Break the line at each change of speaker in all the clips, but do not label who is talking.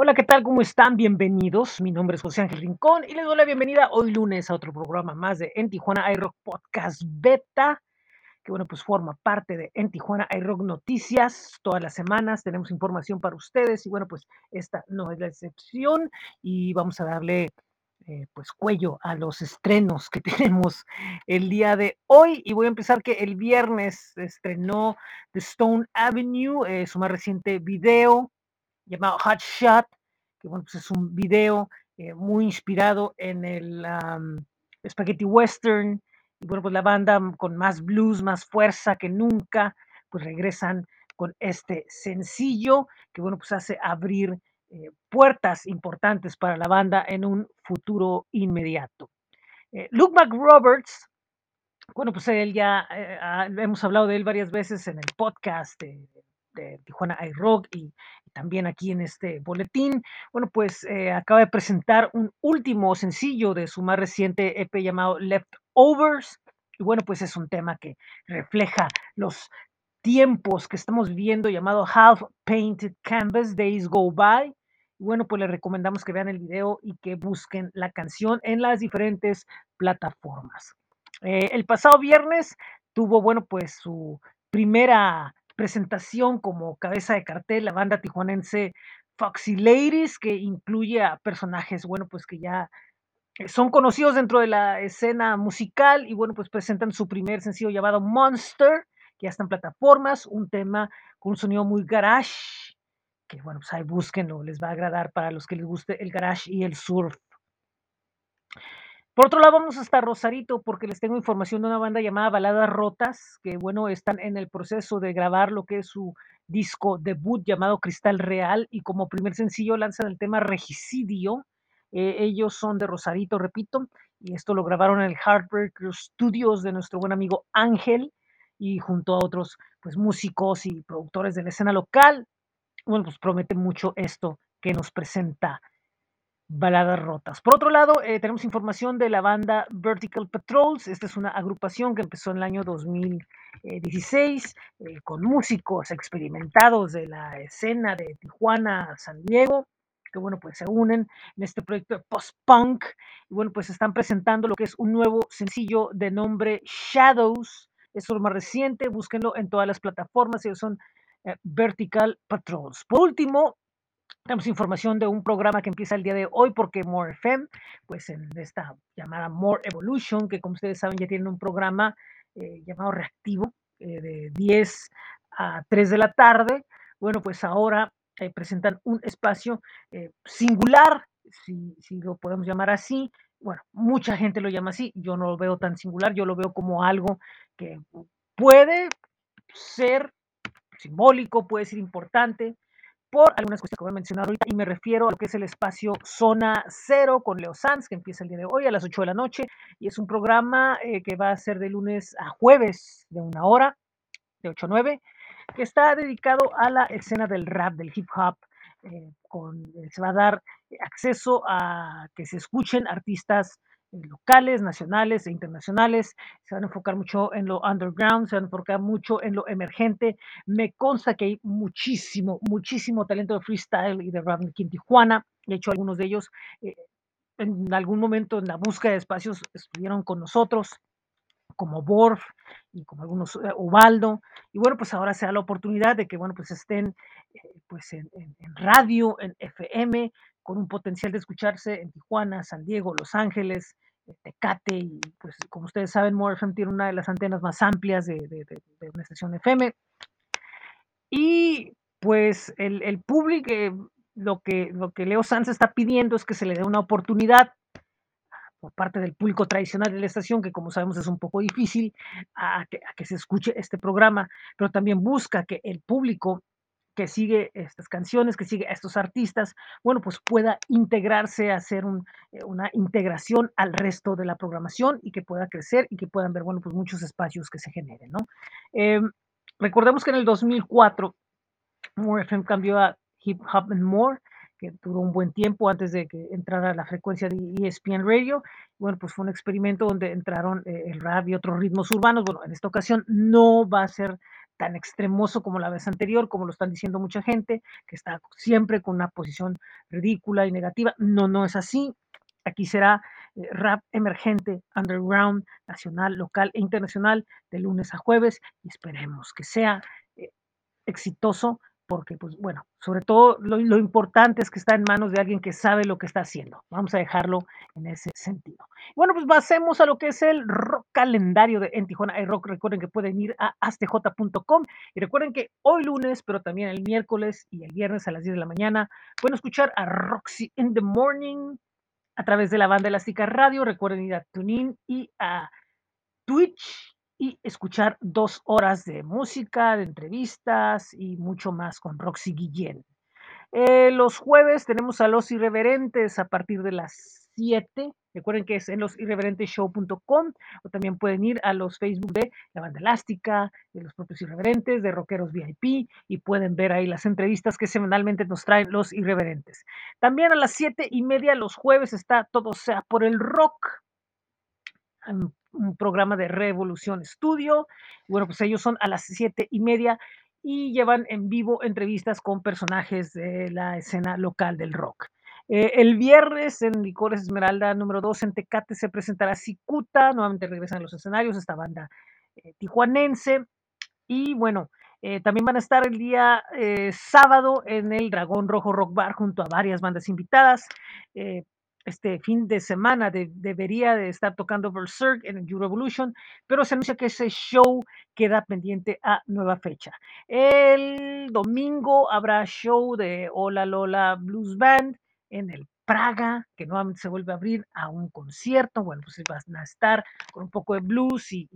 Hola, ¿qué tal? ¿Cómo están? Bienvenidos. Mi nombre es José Ángel Rincón y les doy la bienvenida hoy lunes a otro programa más de En Tijuana iRock Podcast Beta, que bueno, pues forma parte de En Tijuana iRock Noticias. Todas las semanas tenemos información para ustedes y bueno, pues esta no es la excepción y vamos a darle eh, pues cuello a los estrenos que tenemos el día de hoy y voy a empezar que el viernes estrenó The Stone Avenue, eh, su más reciente video llamado Hot Shot, que bueno, pues es un video eh, muy inspirado en el am, spaghetti western. Y bueno, pues la banda mm, con más blues, más fuerza que nunca, pues regresan con este sencillo que bueno, pues hace abrir eh, puertas importantes para la banda en un futuro inmediato. Eh, Luke McRoberts bueno, pues él ya, eh, hemos hablado de él varias veces en el podcast de, de Tijuana iRock y, y también aquí en este boletín. Bueno, pues eh, acaba de presentar un último sencillo de su más reciente EP llamado Leftovers. Y bueno, pues es un tema que refleja los tiempos que estamos viviendo llamado Half Painted Canvas, Days Go By. Y bueno, pues les recomendamos que vean el video y que busquen la canción en las diferentes plataformas. Eh, el pasado viernes tuvo, bueno, pues su primera presentación como cabeza de cartel, la banda tijuanense Foxy Ladies, que incluye a personajes, bueno, pues que ya son conocidos dentro de la escena musical y bueno, pues presentan su primer sencillo llamado Monster, que ya está en plataformas, un tema con un sonido muy garage, que bueno, pues ahí búsquenlo, les va a agradar para los que les guste el garage y el surf. Por otro lado, vamos hasta Rosarito porque les tengo información de una banda llamada Baladas Rotas, que bueno, están en el proceso de grabar lo que es su disco debut llamado Cristal Real y como primer sencillo lanzan el tema Regicidio. Eh, ellos son de Rosarito, repito, y esto lo grabaron en el Heartbreaker Studios de nuestro buen amigo Ángel y junto a otros pues músicos y productores de la escena local. Bueno, pues promete mucho esto que nos presenta Baladas Rotas. Por otro lado, eh, tenemos información de la banda Vertical Patrols. Esta es una agrupación que empezó en el año 2016 eh, con músicos experimentados de la escena de Tijuana, San Diego, que bueno, pues se unen en este proyecto de post-punk y bueno, pues están presentando lo que es un nuevo sencillo de nombre Shadows. Es lo más reciente, búsquenlo en todas las plataformas, ellos son eh, Vertical Patrols. Por último, tenemos información de un programa que empieza el día de hoy porque More FM, pues en esta llamada More Evolution, que como ustedes saben ya tienen un programa eh, llamado Reactivo eh, de 10 a 3 de la tarde. Bueno, pues ahora eh, presentan un espacio singular, si, si lo podemos llamar así. Bueno, mucha gente lo llama así, yo no lo veo tan singular, yo lo veo como algo que puede ser simbólico, puede ser importante, por algunas cuestiones que voy a mencionar ahorita y me refiero a lo que es el espacio Zona Cero con Leo Sanz, que empieza el día de hoy a las 8 de la noche y es un programa eh, que va a ser de lunes a jueves de una hora, de 8 a 9, que está dedicado a la escena del rap, del hip hop. eh, con, eh, se va a dar acceso a que se escuchen artistas locales, nacionales e internacionales. Se van a enfocar mucho en lo underground, se van a enfocar mucho en lo emergente. Me consta que hay muchísimo, muchísimo talento de freestyle y de rap aquí en Tijuana. De hecho, algunos de ellos eh, en algún momento en la búsqueda de espacios estuvieron con nosotros como Borf y como algunos eh, Ubaldo. Y bueno, pues ahora se da la oportunidad de que, bueno, pues estén eh, pues en radio, en FM, con un potencial de escucharse en Tijuana, San Diego, Los Ángeles, eh, Tecate, y pues como ustedes saben, More FM tiene una de las antenas más amplias de, de- de- una estación FM. Y pues el, público, eh, lo que, lo que Leo Sanz está pidiendo es que se le dé una oportunidad por parte del público tradicional de la estación, que como sabemos es un poco difícil, a que se escuche este programa, pero también busca que el público que sigue estas canciones, que sigue a estos artistas, bueno, pues pueda integrarse, hacer eh, una integración al resto de la programación y que pueda crecer y que puedan ver, bueno, pues muchos espacios que se generen, ¿no? Em, recordemos que en el 2004 More FM cambió a Hip Hop and More, que duró un buen tiempo antes de que entrara la frecuencia de ESPN Radio. Bueno, pues fue un experimento donde entraron eh, el rap y otros ritmos urbanos. Bueno, en esta ocasión no va a ser tan extremoso como la vez anterior, como lo están diciendo mucha gente, que está siempre con una posición ridícula y negativa. No, no es así. Aquí será eh, rap emergente, underground, nacional, local e internacional, de lunes a jueves, y esperemos que sea eh, exitoso porque, pues bueno, sobre todo lo, importante es que está en manos de alguien que sabe lo que está haciendo. Vamos a dejarlo en ese sentido. Bueno, pues pasemos a lo que es el rock calendario de en Tijuana Rock. Recuerden que pueden ir a astj.com y recuerden que hoy lunes, pero también el miércoles y el viernes a las 10 de la mañana, pueden escuchar a Roxy in the Morning a través de la banda Elástica Radio. Recuerden ir a TuneIn y a Twitch y escuchar dos horas de música, de entrevistas y mucho más con Roxy Guillén. Eh, los jueves tenemos a Los Irreverentes a partir de las 7. Recuerden que es en losirreverenteshow.com o también pueden ir a los Facebook de la banda elástica, de los propios irreverentes, de rockeros VIP y pueden ver ahí las entrevistas que semanalmente nos traen los irreverentes. También a las siete y media los jueves está Todo sea por el rock un programa de Revolución Estudio. Bueno, pues ellos son a las siete y media y llevan en vivo entrevistas con personajes de la escena local del rock. Eh, el viernes en Licores Esmeralda número 2 en Tecate se presentará Cicuta, nuevamente regresan a los escenarios esta banda eh, tijuanense. Y bueno, eh, también van a estar el día sábado en el Dragón Rojo Rock Bar junto a varias bandas invitadas. Este fin de semana de, debería de estar tocando Berserk en Revolution, pero se anuncia que ese show queda pendiente a nueva fecha. El domingo habrá show de Hola Lola Blues Band en el Praga, que nuevamente se vuelve a abrir a un concierto. Bueno, pues van a estar con un poco de blues y,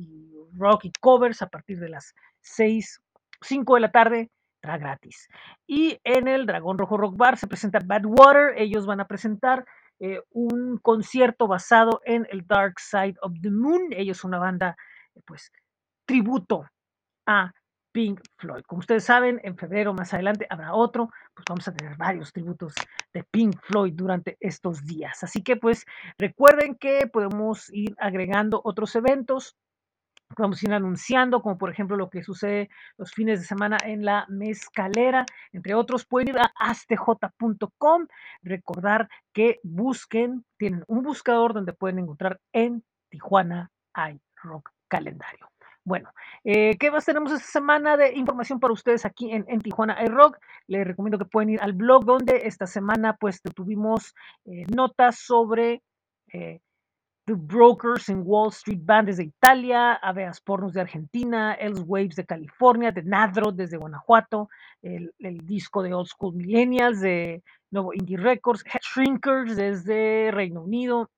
rock y covers a partir de las 6, 5 de la tarde gratis. Y en el Dragón Rojo Rock Bar se presenta Badwater. Ellos van a presentar eh, un concierto basado en el Dark Side of the Moon. Ellos son una banda, pues, tributo a Pink Floyd. Como ustedes saben, en febrero más adelante habrá otro, pues vamos a tener varios tributos de Pink Floyd durante estos días. Así que pues recuerden que podemos ir agregando otros eventos vamos a ir anunciando, como por ejemplo lo que sucede los fines de semana en la mezcalera, entre otros, pueden ir a astj.com, recordar que busquen, tienen un buscador donde pueden encontrar en Tijuana hay rock calendario. Bueno, eh, ¿qué más tenemos esta semana de información para ustedes aquí en, en Tijuana iRock? Les recomiendo que pueden ir al blog donde esta semana pues tuvimos eh, notas sobre eh, The Brokers en Wall Street Band desde Italia, Aveas Pornos de Argentina, Els Waves de California, The Nadro desde Guanajuato, el, el, disco de Old School Millennials de Nuevo Indie Records, Head Shrinkers desde Reino Unido,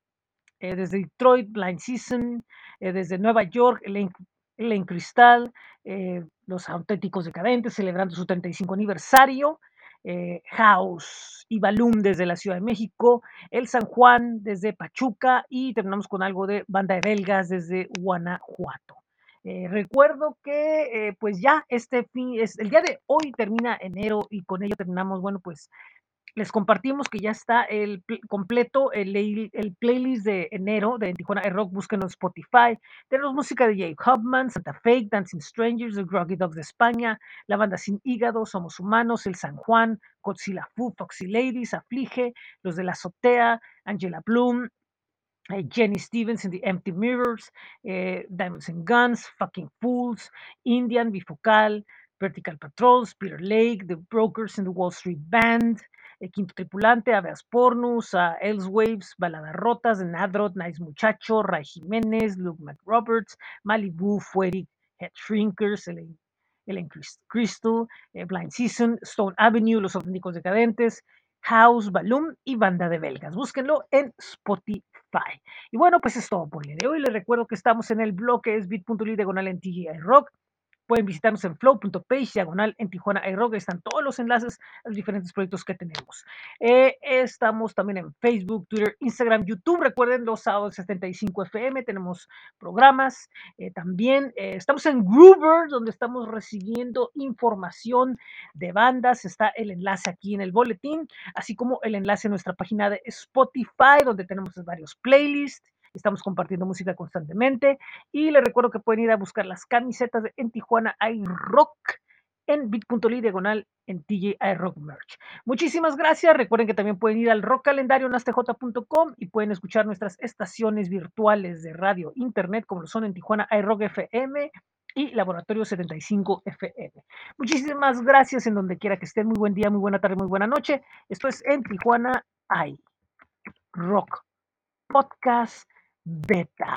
eh, desde Detroit, Blind Season, eh, desde Nueva York, Elaine, Cristal, eh, Los Auténticos Decadentes celebrando su 35 aniversario, eh, House y Balloon desde la Ciudad de México, El San Juan desde Pachuca y terminamos con algo de Banda de Belgas desde Guanajuato. Eh, recuerdo que eh, pues ya este fin, es, el día de hoy termina enero y con ello terminamos, bueno, pues les compartimos que ya está el completo, el, el, playlist de enero de Tijuana Rock, búsquenlo en Spotify. Tenemos música de Jake Hubman, Santa Fe, Dancing Strangers, The Groggy Dogs de España, La Banda Sin Hígado, Somos Humanos, El San Juan, Godzilla Fu, Foxy Ladies, Aflige, Los de la Azotea, Angela Bloom, eh, Jenny Stevens in The Empty Mirrors, eh, Diamonds and Guns, Fucking Fools, Indian, Bifocal, Vertical Patrols, Peter Lake, The Brokers in the Wall Street Band, el Quinto Tripulante, Aveas Pornus, uh, Waves, Baladas Rotas, Nadrot, Nice Muchacho, Ray Jiménez, Luke McRoberts, Malibu, Fueric, Head Shrinkers, Ellen, Ellen Crystal, eh, Blind Season, Stone Avenue, Los Auténticos Decadentes, House, Balloon y Banda de Belgas. Búsquenlo en Spotify. Y bueno, pues es todo por el día de hoy. Les recuerdo que estamos en el blog que es bit.ly diagonal en Rock. Pueden visitarnos en flow.page, diagonal en Tijuana iRock. Están todos los enlaces a los diferentes proyectos que tenemos. Eh, estamos también en Facebook, Twitter, Instagram, YouTube. Recuerden los sábados 75 FM. Tenemos programas. Eh, también eh, estamos en Groover, donde estamos recibiendo información de bandas. Está el enlace aquí en el boletín, así como el enlace a nuestra página de Spotify, donde tenemos varios playlists Estamos compartiendo música constantemente y les recuerdo que pueden ir a buscar las camisetas de En Tijuana hay rock en bit.ly diagonal en TJ Rock Merch. Muchísimas gracias. Recuerden que también pueden ir al rock calendario en astj.com y pueden escuchar nuestras estaciones virtuales de radio, internet, como lo son en Tijuana iRock FM y Laboratorio 75 FM. Muchísimas gracias en donde quiera que estén. Muy buen día, muy buena tarde, muy buena noche. Esto es en Tijuana iRock Podcast Beta.